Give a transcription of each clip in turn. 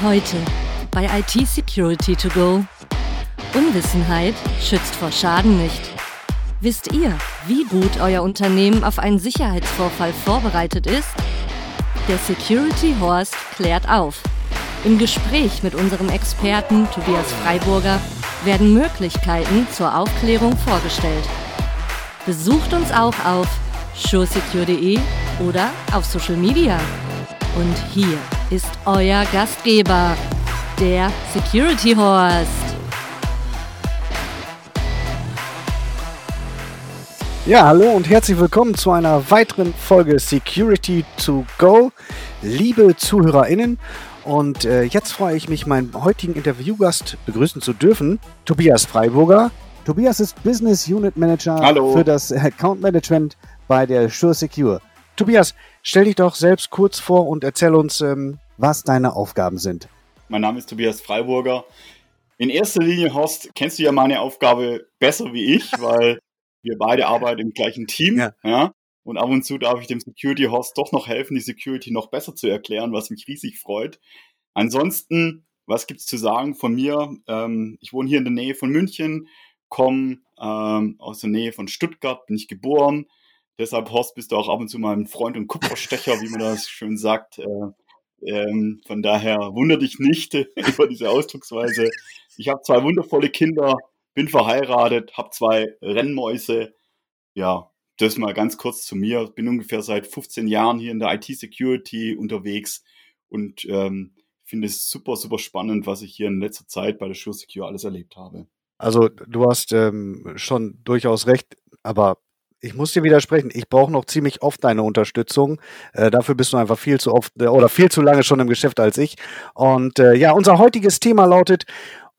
Heute bei IT Security to go. Unwissenheit schützt vor Schaden nicht. Wisst ihr, wie gut euer Unternehmen auf einen Sicherheitsvorfall vorbereitet ist? Der Security Horst klärt auf. Im Gespräch mit unserem Experten Tobias Freiburger werden Möglichkeiten zur Aufklärung vorgestellt. Besucht uns auch auf suresecure.de oder auf Social Media. Und hier ist euer Gastgeber, der Security Horst. Ja, hallo und herzlich willkommen zu einer weiteren Folge Security to Go. Liebe ZuhörerInnen, und äh, jetzt freue ich mich, meinen heutigen Interviewgast begrüßen zu dürfen, Tobias Freiburger. Tobias ist Business Unit Manager Hallo. für das Account Management bei der Sure Secure. Tobias, stell dich doch selbst kurz vor und erzähl uns, ähm, was deine Aufgaben sind. Mein Name ist Tobias Freiburger. In erster Linie, Horst, kennst du ja meine Aufgabe besser wie ich, weil wir beide arbeiten im gleichen Team. Ja. Ja. Und ab und zu darf ich dem Security Horst doch noch helfen, die Security noch besser zu erklären, was mich riesig freut. Ansonsten, was gibt's zu sagen von mir? Ähm, ich wohne hier in der Nähe von München, komme ähm, aus der Nähe von Stuttgart, bin ich geboren. Deshalb, Horst, bist du auch ab und zu mal ein Freund und Kupferstecher, wie man das schön sagt. Äh, ähm, von daher wundere dich nicht über diese Ausdrucksweise. Ich habe zwei wundervolle Kinder, bin verheiratet, habe zwei Rennmäuse. Ja, das mal ganz kurz zu mir. Bin ungefähr seit 15 Jahren hier in der IT-Security unterwegs und ähm, finde es super, super spannend, was ich hier in letzter Zeit bei der Sure Secure alles erlebt habe. Also du hast ähm, schon durchaus recht, aber ich muss dir widersprechen. Ich brauche noch ziemlich oft deine Unterstützung. Äh, dafür bist du einfach viel zu oft äh, oder viel zu lange schon im Geschäft als ich. Und äh, ja, unser heutiges Thema lautet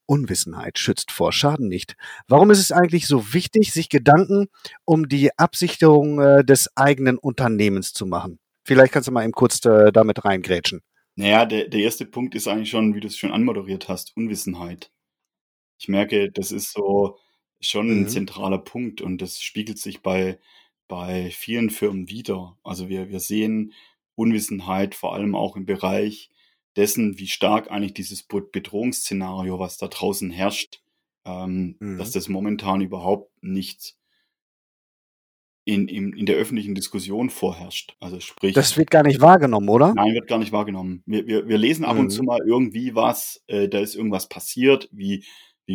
Unwissenheit schützt vor Schaden nicht. Warum ist es eigentlich so wichtig, sich Gedanken um die Absicherung äh, des eigenen Unternehmens zu machen? Vielleicht kannst du mal eben kurz äh, damit reingrätschen. Naja, der, der erste Punkt ist eigentlich schon, wie du es schon anmoderiert hast, Unwissenheit. Ich merke, das ist so schon ein Mhm. zentraler Punkt und das spiegelt sich bei, bei vielen Firmen wieder. Also wir, wir sehen Unwissenheit vor allem auch im Bereich dessen, wie stark eigentlich dieses Be- Bedrohungsszenario, was da draußen herrscht, ähm, Mhm. dass das momentan überhaupt nicht in, in, in der öffentlichen Diskussion vorherrscht. Also sprich, Das wird gar nicht wahrgenommen, oder? Nein, wird gar nicht wahrgenommen. Wir, wir, wir lesen ab und Mhm. zu mal irgendwie was, äh, da ist irgendwas passiert, wie,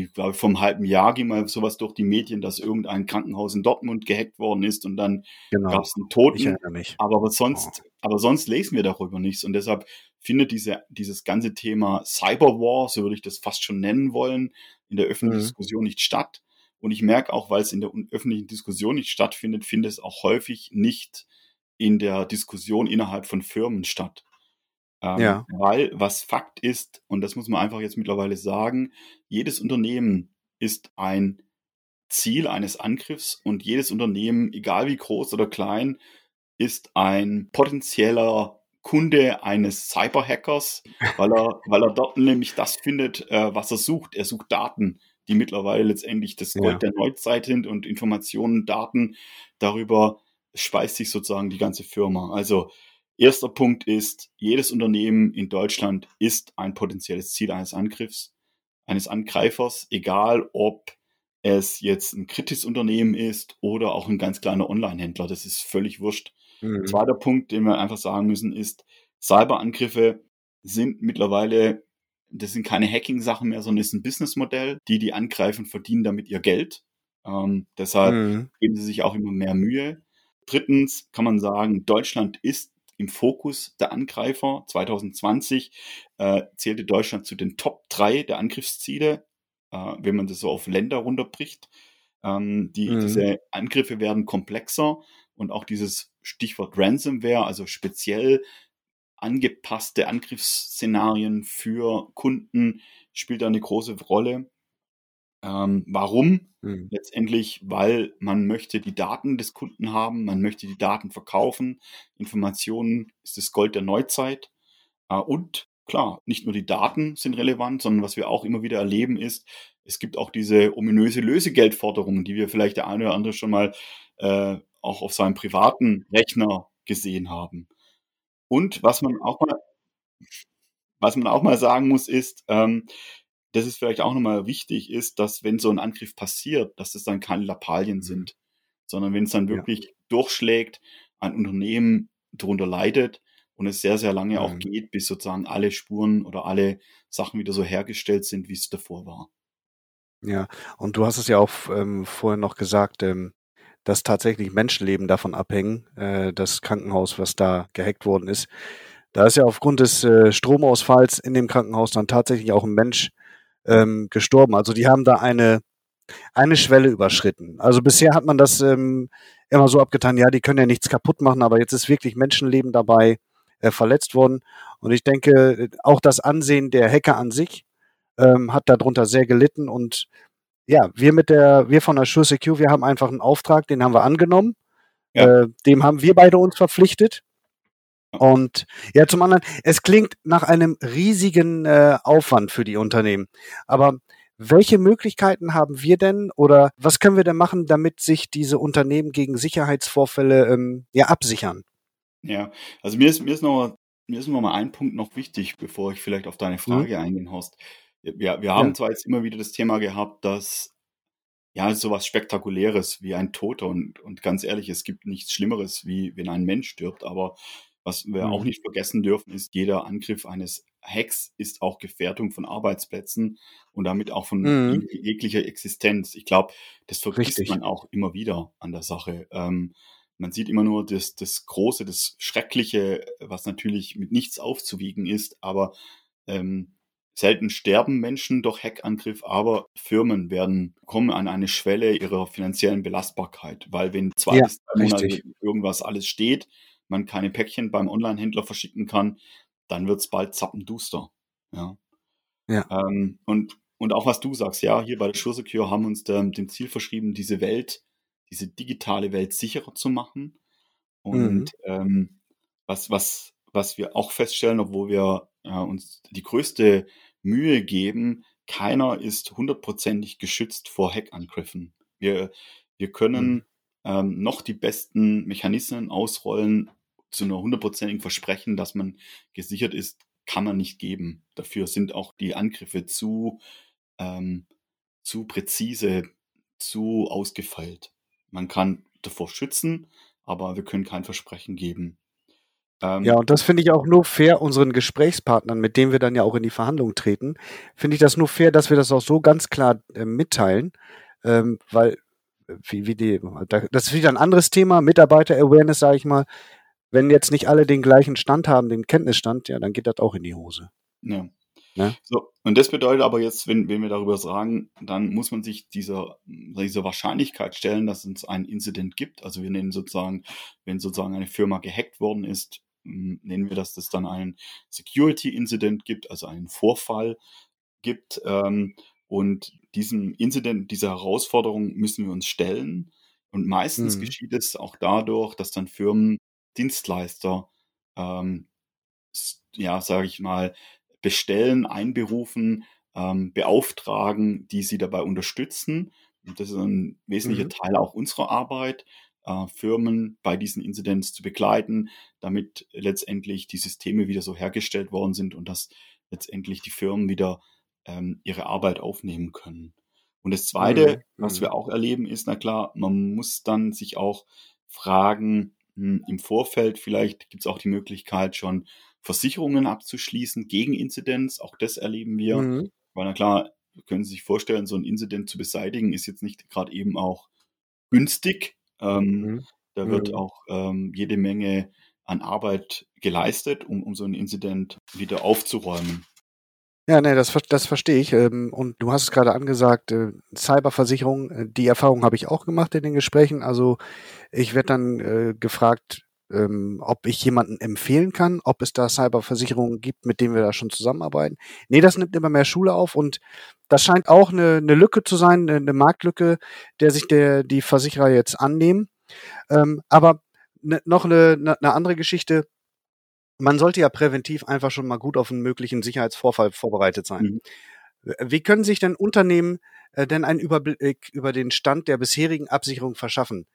glaube ich, vor einem halben Jahr ging mal sowas durch die Medien, dass irgendein Krankenhaus in Dortmund gehackt worden ist und dann Genau. gab es einen Toten. Aber, aber sonst, aber sonst lesen wir darüber nichts. Und deshalb findet diese, dieses ganze Thema Cyberwar, so würde ich das fast schon nennen wollen, in der öffentlichen Mhm. Diskussion nicht statt. Und ich merke auch, weil es in der öffentlichen Diskussion nicht stattfindet, findet es auch häufig nicht in der Diskussion innerhalb von Firmen statt. Ähm, Ja. Weil was Fakt ist, und das muss man einfach jetzt mittlerweile sagen, jedes Unternehmen ist ein Ziel eines Angriffs und jedes Unternehmen, egal wie groß oder klein, ist ein potenzieller Kunde eines Cyberhackers, weil er, weil er dort nämlich das findet, äh, was er sucht. Er sucht Daten, die mittlerweile letztendlich das Gold Ja. der Neuzeit sind und Informationen, Daten. Darüber speist sich sozusagen die ganze Firma. Also erster Punkt ist, jedes Unternehmen in Deutschland ist ein potenzielles Ziel eines Angriffs, eines Angreifers, egal ob es jetzt ein kritisches Unternehmen ist oder auch ein ganz kleiner Online-Händler. Das ist völlig wurscht. Mhm. Zweiter Punkt, den wir einfach sagen müssen, ist, Cyberangriffe sind mittlerweile, das sind keine Hacking-Sachen mehr, sondern es ist ein Businessmodell. Die, die angreifen, verdienen damit ihr Geld. Ähm, deshalb Mhm. geben sie sich auch immer mehr Mühe. Drittens kann man sagen, Deutschland ist im Fokus der Angreifer. 2020 äh, zählte Deutschland zu den Top 3 der Angriffsziele, äh, wenn man das so auf Länder runterbricht. Ähm, die, Mhm. Diese Angriffe werden komplexer und auch dieses Stichwort Ransomware, also speziell angepasste Angriffsszenarien für Kunden, spielt da eine große Rolle. Ähm, warum? Mhm. Letztendlich, weil man möchte die Daten des Kunden haben, man möchte die Daten verkaufen. Informationen ist das Gold der Neuzeit. Äh, und klar, nicht nur die Daten sind relevant, sondern was wir auch immer wieder erleben ist, es gibt auch diese ominöse Lösegeldforderung, die wir vielleicht der eine oder andere schon mal äh, auch auf seinem privaten Rechner gesehen haben. Und was man auch mal was man auch mal sagen muss, ist, ähm, dass es vielleicht auch nochmal wichtig ist, dass wenn so ein Angriff passiert, dass es dann keine Lappalien mhm. sind, sondern wenn es dann wirklich ja. durchschlägt, ein Unternehmen darunter leidet und es sehr, sehr lange mhm. auch geht, bis sozusagen alle Spuren oder alle Sachen wieder so hergestellt sind, wie es davor war. Ja, und du hast es ja auch ähm, vorher noch gesagt, ähm, dass tatsächlich Menschenleben davon abhängen, äh, das Krankenhaus, was da gehackt worden ist. Da ist ja aufgrund des äh, Stromausfalls in dem Krankenhaus dann tatsächlich auch ein Mensch ähm, gestorben. Also die haben da eine, eine Schwelle überschritten. Also bisher hat man das ähm, immer so abgetan, ja, die können ja nichts kaputt machen, aber jetzt ist wirklich Menschenleben dabei äh, verletzt worden. Und ich denke, auch das Ansehen der Hacker an sich ähm, hat darunter sehr gelitten. Und ja, wir mit der, wir von der Sure Secure, wir haben einfach einen Auftrag, den haben wir angenommen. Ja. Äh, dem haben wir beide uns verpflichtet. Und ja, zum anderen, es klingt nach einem riesigen äh, Aufwand für die Unternehmen. Aber welche Möglichkeiten haben wir denn oder was können wir denn machen, damit sich diese Unternehmen gegen Sicherheitsvorfälle ähm, ja absichern? Ja, also mir ist, mir ist noch mir ist noch mal ein Punkt noch wichtig, bevor ich vielleicht auf deine mhm. Frage mhm. eingehen, Horst. Wir, wir haben ja. zwar jetzt immer wieder das Thema gehabt, dass ja sowas Spektakuläres wie ein Toter und, und ganz ehrlich, es gibt nichts Schlimmeres, wie wenn ein Mensch stirbt, aber was wir mhm. auch nicht vergessen dürfen, ist, jeder Angriff eines Hacks ist auch Gefährdung von Arbeitsplätzen und damit auch von mhm. jeglicher Existenz. Ich glaube, das vergisst Richtig. man auch immer wieder an der Sache. Ähm, man sieht immer nur das, das Große, das Schreckliche, was natürlich mit nichts aufzuwiegen ist, aber ähm, selten sterben Menschen durch Hackangriff, aber Firmen werden kommen an eine Schwelle ihrer finanziellen Belastbarkeit, weil wenn zwei ja, bis drei Monate irgendwas alles steht, man keine Päckchen beim Online-Händler verschicken kann, dann wird es bald zappenduster. Ja. ja. Ähm, und, und auch was du sagst, ja, hier bei der Sure Secure haben uns dem, dem Ziel verschrieben, diese Welt diese digitale Welt sicherer zu machen. Und mhm. ähm, was, was, was wir auch feststellen, obwohl wir äh, uns die größte Mühe geben, keiner ist hundertprozentig geschützt vor Hackangriffen. Wir, wir können mhm. Ähm, noch die besten Mechanismen ausrollen, zu einer hundertprozentigen Versprechen, dass man gesichert ist, kann man nicht geben. Dafür sind auch die Angriffe zu, ähm, zu präzise, zu ausgefeilt. Man kann davor schützen, aber wir können kein Versprechen geben. Ähm, ja, und das finde ich auch nur fair unseren Gesprächspartnern, mit denen wir dann ja auch in die Verhandlungen treten, finde ich das nur fair, dass wir das auch so ganz klar äh, mitteilen, ähm, weil wie, wie die, das ist wieder ein anderes Thema, Mitarbeiter-Awareness, sage ich mal. Wenn jetzt nicht alle den gleichen Stand haben, den Kenntnisstand, ja, dann geht das auch in die Hose. Ja. Ne? So, und das bedeutet aber jetzt, wenn, wenn wir darüber sagen, dann muss man sich dieser, dieser Wahrscheinlichkeit stellen, dass es ein Incident gibt. Also wir nennen sozusagen, wenn sozusagen eine Firma gehackt worden ist, hm, nennen wir, dass es dann einen Security-Incident gibt, also einen Vorfall gibt. Ähm, und diesem Incident, dieser Herausforderung müssen wir uns stellen. Und meistens mhm. geschieht es auch dadurch, dass dann Firmen Dienstleister ähm, ja, sage ich mal, bestellen, einberufen, ähm, beauftragen, die sie dabei unterstützen. Und das ist ein wesentlicher mhm. Teil auch unserer Arbeit, äh, Firmen bei diesen Incidents zu begleiten, damit letztendlich die Systeme wieder so hergestellt worden sind und dass letztendlich die Firmen wieder ähm, ihre Arbeit aufnehmen können. Und das Zweite, mhm. was wir mhm. auch erleben, ist, na klar, man muss dann sich auch fragen, hm, im Vorfeld vielleicht gibt es auch die Möglichkeit schon Versicherungen abzuschließen gegen Inzidenz. Auch das erleben wir. Mhm. Weil na klar, können Sie sich vorstellen, so ein Incident zu beseitigen ist jetzt nicht gerade eben auch günstig. Ähm, mhm. Da wird mhm. auch ähm, jede Menge an Arbeit geleistet, um, um so ein Incident wieder aufzuräumen. Ja, nee, das, das verstehe ich. Ähm, und du hast es gerade angesagt, äh, Cyberversicherung, äh, die Erfahrung habe ich auch gemacht in den Gesprächen. Also ich werde dann äh, gefragt, ähm, ob ich jemanden empfehlen kann, ob es da Cyberversicherungen gibt, mit denen wir da schon zusammenarbeiten. Nee, das nimmt immer mehr Schule auf und das scheint auch eine, eine Lücke zu sein, eine, eine Marktlücke, der sich der, die Versicherer jetzt annehmen. Ähm, aber ne, noch eine, eine, eine andere Geschichte. Man sollte ja präventiv einfach schon mal gut auf einen möglichen Sicherheitsvorfall vorbereitet sein. Mhm. Wie können sich denn Unternehmen äh, denn einen Überblick über den Stand der bisherigen Absicherung verschaffen?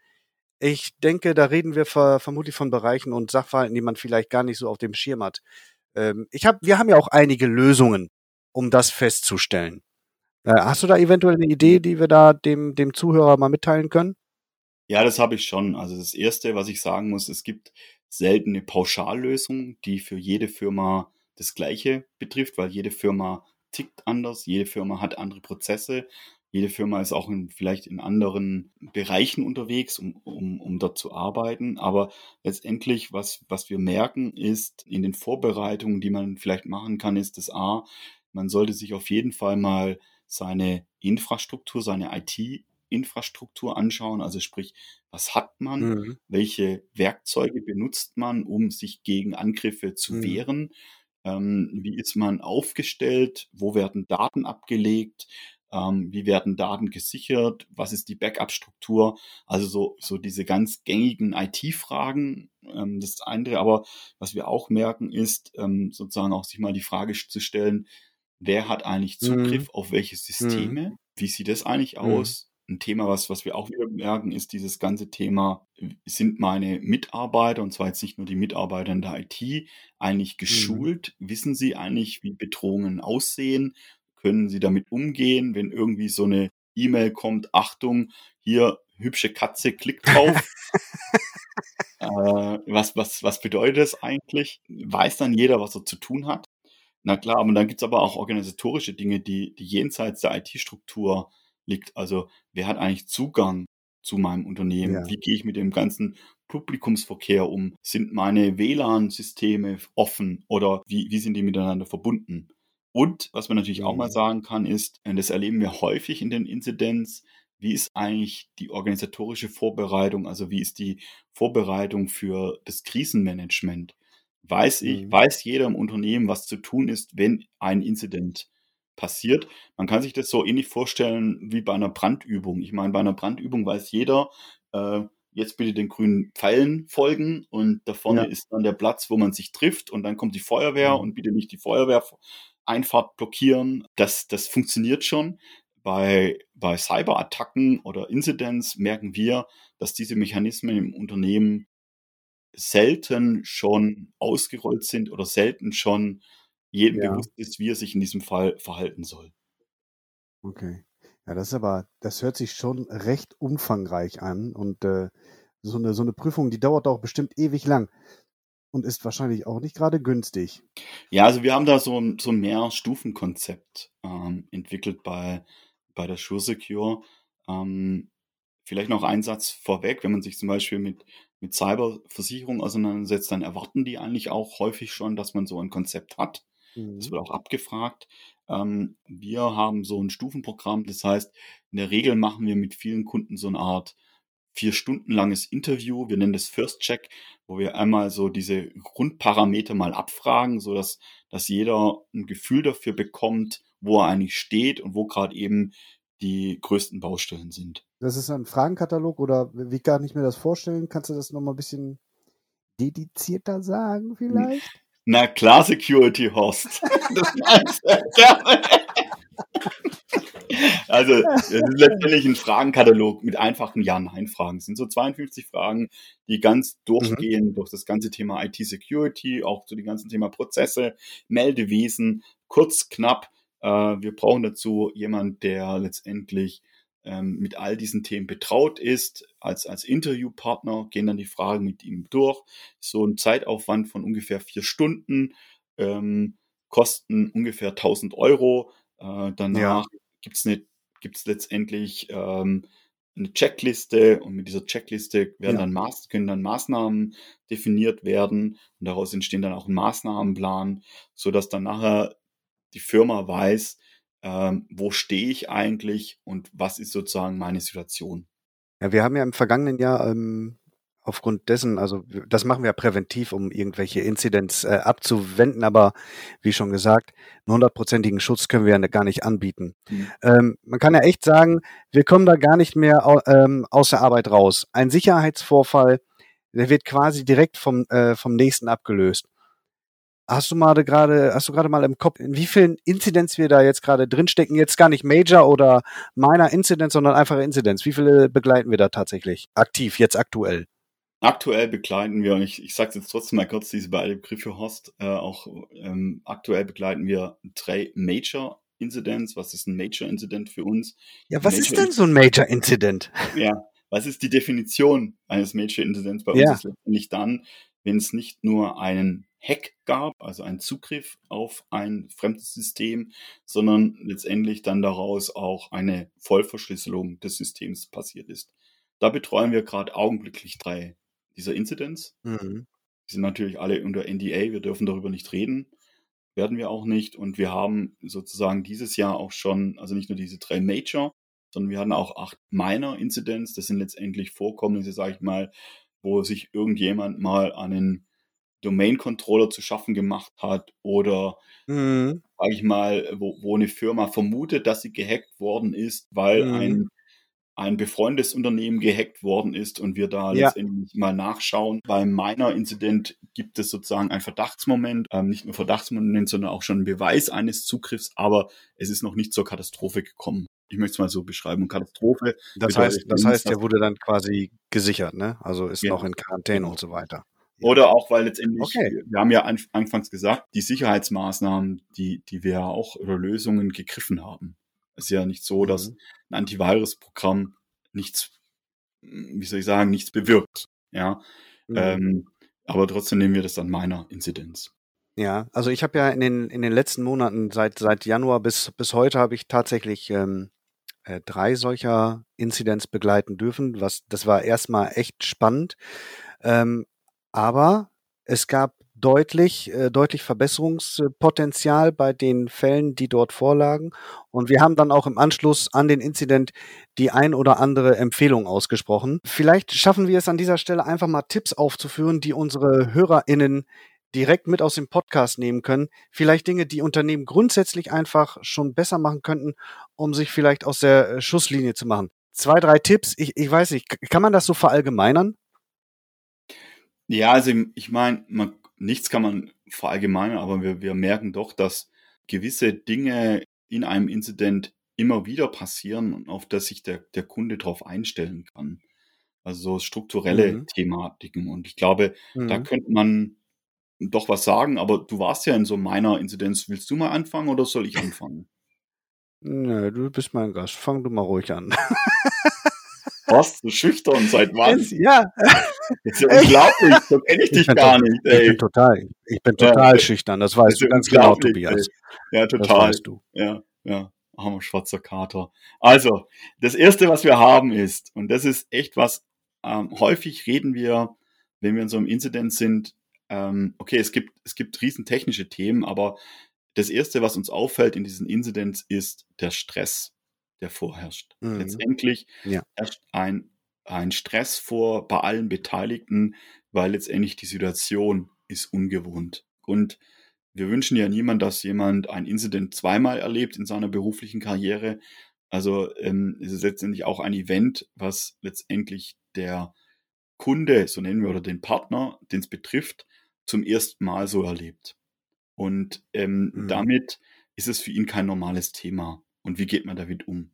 Ich denke, da reden wir ver vermutlich von Bereichen und Sachverhalten, die man vielleicht gar nicht so auf dem Schirm hat. Ähm, ich hab, wir haben ja auch einige Lösungen, um das festzustellen. Äh, hast du da eventuell eine Idee, die wir da dem, dem Zuhörer mal mitteilen können? Ja, das habe ich schon. Also das Erste, was ich sagen muss, es gibt selten eine Pauschallösung, die für jede Firma das Gleiche betrifft, weil jede Firma tickt anders, jede Firma hat andere Prozesse, jede Firma ist auch in, vielleicht in anderen Bereichen unterwegs, um, um, um dort zu arbeiten. Aber letztendlich, was, was wir merken, ist in den Vorbereitungen, die man vielleicht machen kann, ist das A, man sollte sich auf jeden Fall mal seine Infrastruktur, seine IT-Infrastruktur anschauen. Also sprich, was hat man? Mhm. Welche Werkzeuge benutzt man, um sich gegen Angriffe zu mhm. wehren? Ähm, wie ist man aufgestellt? Wo werden Daten abgelegt? Ähm, wie werden Daten gesichert? Was ist die Backup-Struktur? Also so, so diese ganz gängigen IT-Fragen. Ähm, das andere, aber was wir auch merken, ist ähm, sozusagen auch sich mal die Frage zu stellen, wer hat eigentlich Zugriff mhm. auf welche Systeme? Mhm. Wie sieht das eigentlich mhm. aus? Ein Thema, was, was wir auch wieder merken, ist dieses ganze Thema, sind meine Mitarbeiter, und zwar jetzt nicht nur die Mitarbeiter in der IT, eigentlich mhm. geschult? Mhm. Wissen sie eigentlich, wie Bedrohungen aussehen? Können sie damit umgehen, wenn irgendwie so eine E-Mail kommt, Achtung, hier hübsche Katze, klick drauf. äh, was, was, was bedeutet das eigentlich? Weiß dann jeder, was er zu tun hat? Na klar, aber dann gibt's aber auch organisatorische Dinge, die, die jenseits der IT-Struktur liegt. Also wer hat eigentlich Zugang zu meinem Unternehmen? Ja. Wie gehe ich mit dem ganzen Publikumsverkehr um? Sind meine WLAN-Systeme offen oder wie, wie sind die miteinander verbunden? Und was man natürlich auch mal mhm. sagen kann, ist, und das erleben wir häufig in den Inzidenz, wie ist eigentlich die organisatorische Vorbereitung, also wie ist die Vorbereitung für das Krisenmanagement? weiß ich, mhm. weiß jeder im Unternehmen, was zu tun ist, wenn ein Incident passiert. Man kann sich das so ähnlich vorstellen wie bei einer Brandübung. Ich meine, bei einer Brandübung weiß jeder, äh, jetzt bitte den grünen Pfeilen folgen und da vorne ja. ist dann der Platz, wo man sich trifft und dann kommt die Feuerwehr mhm. und bitte nicht die Feuerwehreinfahrt blockieren. Das, das funktioniert schon. Bei, bei Cyberattacken oder Incidents merken wir, dass diese Mechanismen im Unternehmen selten schon ausgerollt sind oder selten schon jedem ja. bewusst ist, wie er sich in diesem Fall verhalten soll. Okay. Ja, das ist aber, das hört sich schon recht umfangreich an und äh, so, eine, so eine Prüfung, die dauert auch bestimmt ewig lang und ist wahrscheinlich auch nicht gerade günstig. Ja, also wir haben da so, ein, so ein Mehr-Stufen-Konzept ähm, entwickelt bei, bei der SureSecure. Ähm, vielleicht noch ein Satz vorweg, wenn man sich zum Beispiel mit mit Cyberversicherung auseinandersetzt, dann erwarten die eigentlich auch häufig schon, dass man so ein Konzept hat. Mhm. Das wird auch abgefragt. Ähm, wir haben so ein Stufenprogramm, das heißt, in der Regel machen wir mit vielen Kunden so eine Art vier Stunden langes Interview. Wir nennen das First Check, wo wir einmal so diese Grundparameter mal abfragen, so dass, dass jeder ein Gefühl dafür bekommt, wo er eigentlich steht und wo gerade eben die größten Baustellen sind. Das ist ein Fragenkatalog oder wie kann ich mir das vorstellen? Kannst du das nochmal ein bisschen dedizierter sagen vielleicht? Na klar, Security Host. das meinst du gerne. Also, es ist letztendlich ein Fragenkatalog mit einfachen Ja-Nein-Fragen. Es sind so 52 Fragen, die ganz durchgehen mhm. durch das ganze Thema IT-Security, auch zu dem ganzen Thema Prozesse, Meldewesen, kurz, knapp. Äh, wir brauchen dazu jemand, der letztendlich ähm, mit all diesen Themen betraut ist. Als, als Interviewpartner gehen dann die Fragen mit ihm durch. So ein Zeitaufwand von ungefähr vier Stunden, ähm, kosten ungefähr 1000 Euro. Äh, danach ja. gibt's eine gibt's letztendlich ähm, eine Checkliste und mit dieser Checkliste werden ja. dann Maß, können dann Maßnahmen definiert werden und daraus entstehen dann auch ein Maßnahmenplan, so dass dann nachher die Firma weiß, ähm, wo stehe ich eigentlich und was ist sozusagen meine Situation. Ja, wir haben ja im vergangenen Jahr ähm, aufgrund dessen, also das machen wir präventiv, um irgendwelche Inzidenz äh, abzuwenden, aber wie schon gesagt, einen hundertprozentigen Schutz können wir ja gar nicht anbieten. Mhm. Ähm, man kann ja echt sagen, wir kommen da gar nicht mehr ähm, aus der Arbeit raus. Ein Sicherheitsvorfall, der wird quasi direkt vom, äh, vom nächsten abgelöst. Hast du mal gerade, hast du gerade mal im Kopf, in wie vielen Inzidenz wir da jetzt gerade drinstecken? Jetzt gar nicht Major oder Minor Inzidenz, sondern einfache Inzidenz. Wie viele begleiten wir da tatsächlich aktiv, jetzt aktuell? Aktuell begleiten wir, und ich, ich sage jetzt trotzdem mal kurz diese beiden Begriffe Host, äh, auch ähm, aktuell begleiten wir drei Major Incidents. Was ist ein Major Incident für uns? Ja, was Major ist denn so ein Major Incident? Ja, was ist die Definition eines Major Incidents? Bei uns ja. ist letztendlich dann, wenn es nicht nur einen Hack gab, also einen Zugriff auf ein fremdes System, sondern letztendlich dann daraus auch eine Vollverschlüsselung des Systems passiert ist. Da betreuen wir gerade augenblicklich drei dieser Incidents. Mhm. Die sind natürlich alle unter NDA, wir dürfen darüber nicht reden, werden wir auch nicht. Und wir haben sozusagen dieses Jahr auch schon, also nicht nur diese drei Major, sondern wir hatten auch acht Minor Incidents. Das sind letztendlich Vorkommnisse, sage ich mal, wo sich irgendjemand mal einen Domain-Controller zu schaffen gemacht hat oder, mhm. sage ich mal, wo, wo eine Firma vermutet, dass sie gehackt worden ist, weil mhm. ein ein befreundetes Unternehmen gehackt worden ist und wir da ja. letztendlich mal nachschauen. Beim Miner-Incident gibt es sozusagen ein Verdachtsmoment, ähm, nicht nur Verdachtsmoment, sondern auch schon ein Beweis eines Zugriffs, aber es ist noch nicht zur Katastrophe gekommen. Ich möchte es mal so beschreiben. Katastrophe. Das heißt, das heißt, der wurde dann quasi gesichert, ne? Also ist ja. noch in Quarantäne und so weiter. Oder auch, weil letztendlich, okay. wir haben ja anfangs gesagt, die Sicherheitsmaßnahmen, die, die wir auch oder Lösungen gegriffen haben. Es ist ja nicht so, dass mhm. ein Antivirus-Programm nichts, wie soll ich sagen, nichts bewirkt. Ja. Mhm. Ähm, aber trotzdem nehmen wir das an meiner Inzidenz. Ja, also ich habe ja in den, in den letzten Monaten, seit, seit Januar bis, bis heute, habe ich tatsächlich ähm, äh, drei solcher Inzidenz begleiten dürfen. Was, das war erstmal echt spannend. Ähm, aber es gab deutlich, äh, deutlich Verbesserungspotenzial bei den Fällen, die dort vorlagen. Und wir haben dann auch im Anschluss an den Inzident die ein oder andere Empfehlung ausgesprochen. Vielleicht schaffen wir es an dieser Stelle einfach mal Tipps aufzuführen, die unsere HörerInnen direkt mit aus dem Podcast nehmen können. Vielleicht Dinge, die Unternehmen grundsätzlich einfach schon besser machen könnten, um sich vielleicht aus der äh, Schusslinie zu machen. Zwei, drei Tipps. Ich, ich weiß nicht, kann man das so verallgemeinern? Ja, also ich meine, nichts kann man verallgemeinern, aber wir, wir merken doch, dass gewisse Dinge in einem Incident immer wieder passieren und auf das sich der, der Kunde darauf einstellen kann. Also so strukturelle mhm. Thematiken. Und ich glaube, mhm. da könnte man doch was sagen, aber du warst ja in so meiner Inzidenz. Willst du mal anfangen oder soll ich anfangen? Nö, du bist mein Gast. Fang du mal ruhig an. Was? Du schüchtern? Seit wann? ja. Das ist ja unglaublich. So kenne ich dich ich gar nicht. Ey. Ich bin total, ich bin total ja, schüchtern. Das weißt das du ganz genau, Tobias. Ey. Ja, total. Das weißt du. Ja, ja. Armer schwarzer Kater. Also, das erste, was wir haben ist, und das ist echt was, ähm, häufig reden wir, wenn wir in so einem Incident sind, ähm, okay, es gibt, es gibt riesen technische Themen, aber das erste, was uns auffällt in diesen Incidents, ist der Stress der vorherrscht. Mhm. Letztendlich ja. herrscht ein, ein Stress vor bei allen Beteiligten, weil letztendlich die Situation ist ungewohnt. Und wir wünschen ja niemand, dass jemand ein Incident zweimal erlebt in seiner beruflichen Karriere. Also ähm, es ist letztendlich auch ein Event, was letztendlich der Kunde, so nennen wir, oder den Partner, den es betrifft, zum ersten Mal so erlebt. Und ähm, mhm. damit ist es für ihn kein normales Thema und wie geht man damit um.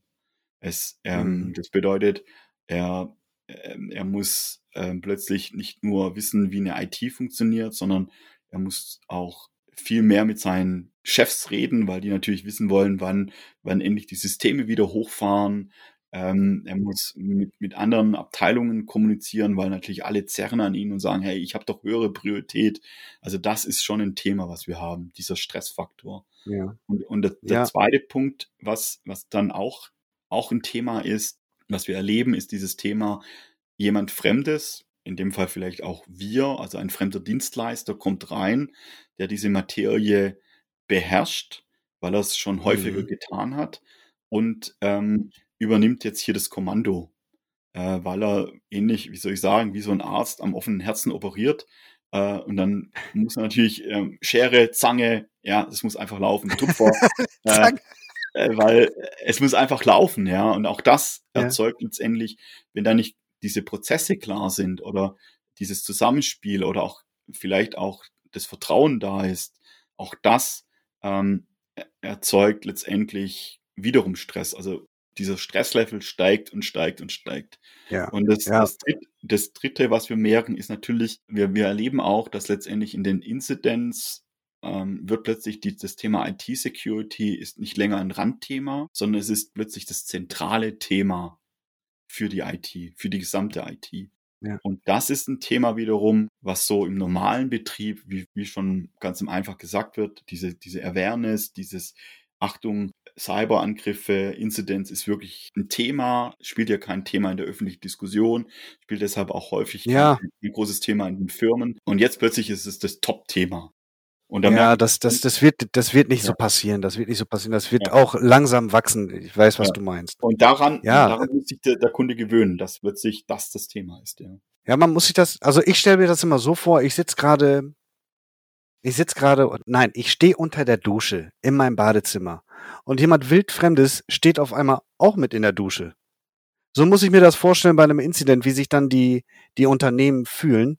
Es, ähm, mhm. Das bedeutet, er, ähm, er muss ähm, plötzlich nicht nur wissen, wie eine IT funktioniert, sondern er muss auch viel mehr mit seinen Chefs reden, weil die natürlich wissen wollen, wann, wann endlich die Systeme wieder hochfahren. Ähm, er muss mit, mit anderen Abteilungen kommunizieren, weil natürlich alle zerren an ihn und sagen, hey, ich habe doch höhere Priorität. Also das ist schon ein Thema, was wir haben, dieser Stressfaktor. Ja. Und, und der, der ja. zweite Punkt, was, was dann auch, auch ein Thema ist, was wir erleben, ist dieses Thema, jemand Fremdes, in dem Fall vielleicht auch wir, also ein fremder Dienstleister, kommt rein, der diese Materie beherrscht, weil er es schon häufiger mhm. getan hat und ähm, übernimmt jetzt hier das Kommando, äh, weil er ähnlich, wie soll ich sagen, wie so ein Arzt am offenen Herzen operiert äh, und dann muss natürlich ähm, Schere, Zange, ja, es muss einfach laufen, Tupfer. äh, äh, weil es muss einfach laufen, ja. Und auch das ja. erzeugt letztendlich, wenn da nicht diese Prozesse klar sind oder dieses Zusammenspiel oder auch vielleicht auch das Vertrauen da ist, auch das ähm, erzeugt letztendlich wiederum Stress. Also dieser Stresslevel steigt und steigt und steigt. Ja. Und das, Ja. das, das Dritte, was wir merken, ist natürlich, wir, wir erleben auch, dass letztendlich in den Incidents ähm, wird plötzlich die, das Thema IT-Security ist nicht länger ein Randthema, sondern es ist plötzlich das zentrale Thema für die IT, für die gesamte IT. Ja. Und das ist ein Thema wiederum, was so im normalen Betrieb, wie, wie schon ganz einfach gesagt wird, diese, diese Awareness, dieses Achtung, Cyberangriffe, Incidents ist wirklich ein Thema, spielt ja kein Thema in der öffentlichen Diskussion, spielt deshalb auch häufig Ja. kein, ein großes Thema in den Firmen. Und jetzt plötzlich ist es das Top-Thema. Und da Ja, das, das, das wird, das wird nicht so Ja. passieren. Das wird nicht so passieren. Das wird Ja. auch langsam wachsen. Ich weiß, was Ja. du meinst. und daran, Ja. daran muss sich der, der Kunde gewöhnen, dass plötzlich das das Thema ist. Ja. Ja, man muss sich das, also ich stelle mir das immer so vor, ich sitz gerade, ich sitz gerade, nein, ich stehe unter der Dusche in meinem Badezimmer und jemand wildfremdes steht auf einmal auch mit in der Dusche. So muss ich mir das vorstellen bei einem Incident, wie sich dann die, die Unternehmen fühlen.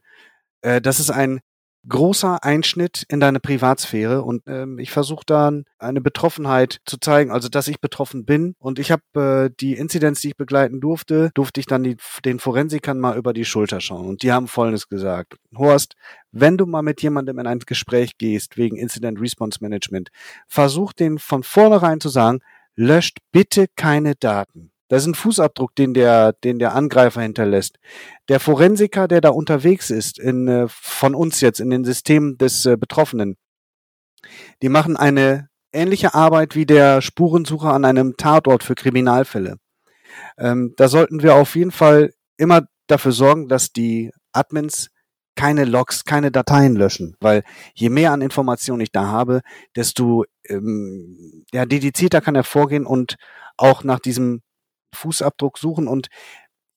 Äh, das ist ein großer Einschnitt in deine Privatsphäre und ähm, ich versuche dann eine Betroffenheit zu zeigen, also dass ich betroffen bin und ich habe äh, die Inzidenz, die ich begleiten durfte, durfte ich dann die, den Forensikern mal über die Schulter schauen und die haben Folgendes gesagt. Horst, wenn du mal mit jemandem in ein Gespräch gehst wegen Incident Response Management, versuch den von vornherein zu sagen, löscht bitte keine Daten. Das ist ein Fußabdruck, den der, den der Angreifer hinterlässt. Der Forensiker, der da unterwegs ist, in, äh, von uns jetzt in den Systemen des äh, Betroffenen, die machen eine ähnliche Arbeit wie der Spurensucher an einem Tatort für Kriminalfälle. Ähm, da sollten wir auf jeden Fall immer dafür sorgen, dass die Admins keine Logs, keine Dateien löschen, weil je mehr an Informationen ich da habe, desto ähm, ja, dedizierter kann er vorgehen und auch nach diesem Fußabdruck suchen und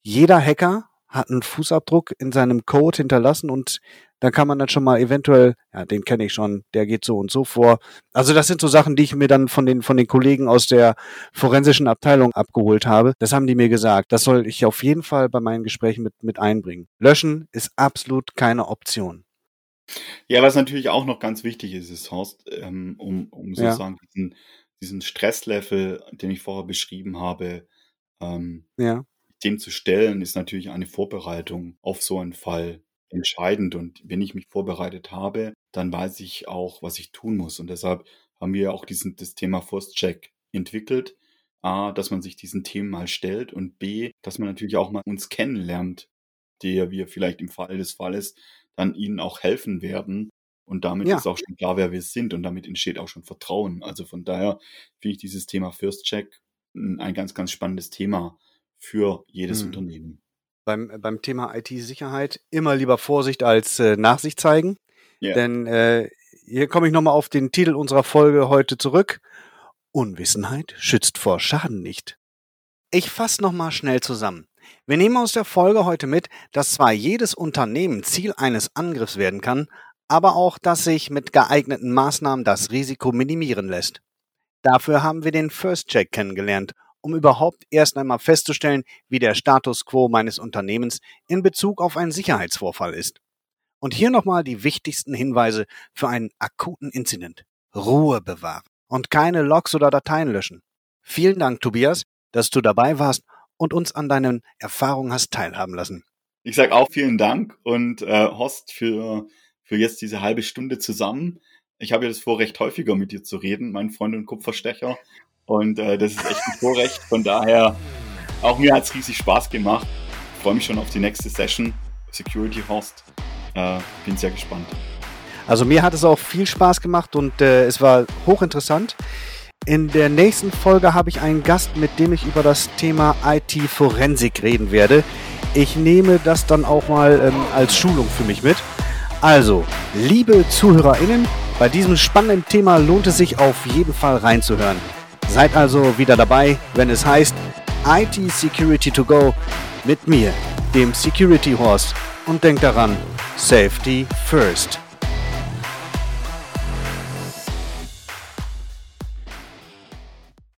jeder Hacker hat einen Fußabdruck in seinem Code hinterlassen und dann kann man dann schon mal eventuell, ja, den kenne ich schon, der geht so und so vor. Also das sind so Sachen, die ich mir dann von den von den Kollegen aus der forensischen Abteilung abgeholt habe. Das haben die mir gesagt. Das soll ich auf jeden Fall bei meinen Gesprächen mit mit einbringen. Löschen ist absolut keine Option. Ja, was natürlich auch noch ganz wichtig ist, ist Horst, ähm, um, um Ja. sozusagen diesen, diesen Stresslevel, den ich vorher beschrieben habe, ähm, Ja, dem zu stellen, ist natürlich eine Vorbereitung auf so einen Fall entscheidend. Und wenn ich mich vorbereitet habe, dann weiß ich auch, was ich tun muss. Und deshalb haben wir auch diesen, das Thema First Check entwickelt. A, dass man sich diesen Themen mal stellt und B, dass man natürlich auch mal uns kennenlernt, der wir vielleicht im Fall des Falles dann ihnen auch helfen werden. Und damit Ja. ist auch schon klar, wer wir sind und damit entsteht auch schon Vertrauen. Also von daher finde ich dieses Thema First Check ein ganz, ganz spannendes Thema für jedes Mhm. Unternehmen. beim beim Thema IT-Sicherheit immer lieber Vorsicht als äh, Nachsicht zeigen. Ja. Denn äh, hier komme ich nochmal auf den Titel unserer Folge heute zurück. Unwissenheit schützt vor Schaden nicht. Ich fasse nochmal schnell zusammen. Wir nehmen aus der Folge heute mit, dass zwar jedes Unternehmen Ziel eines Angriffs werden kann, aber auch, dass sich mit geeigneten Maßnahmen das Risiko minimieren lässt. Dafür haben wir den First Check kennengelernt, um überhaupt erst einmal festzustellen, wie der Status quo meines Unternehmens in Bezug auf einen Sicherheitsvorfall ist. Und hier nochmal die wichtigsten Hinweise für einen akuten Incident. Ruhe bewahren und keine Logs oder Dateien löschen. Vielen Dank, Tobias, dass du dabei warst und uns an deinen Erfahrungen hast teilhaben lassen. Ich sage auch vielen Dank und äh, Horst für, für jetzt diese halbe Stunde zusammen. Ich habe ja das Vorrecht, häufiger mit dir zu reden, mein Freund und Kupferstecher. Und äh, das ist echt ein Vorrecht. Von daher, auch mir hat es riesig Spaß gemacht. Ich freue mich schon auf die nächste Session. Security Horst. Äh, bin sehr gespannt. Also mir hat es auch viel Spaß gemacht und äh, es war hochinteressant. In der nächsten Folge habe ich einen Gast, mit dem ich über das Thema IT-Forensik reden werde. Ich nehme das dann auch mal ähm, als Schulung für mich mit. Also, liebe ZuhörerInnen, bei diesem spannenden Thema lohnt es sich auf jeden Fall reinzuhören. Seid also wieder dabei, wenn es heißt IT Security to Go mit mir, dem Security Horse. Und denkt daran, Safety First.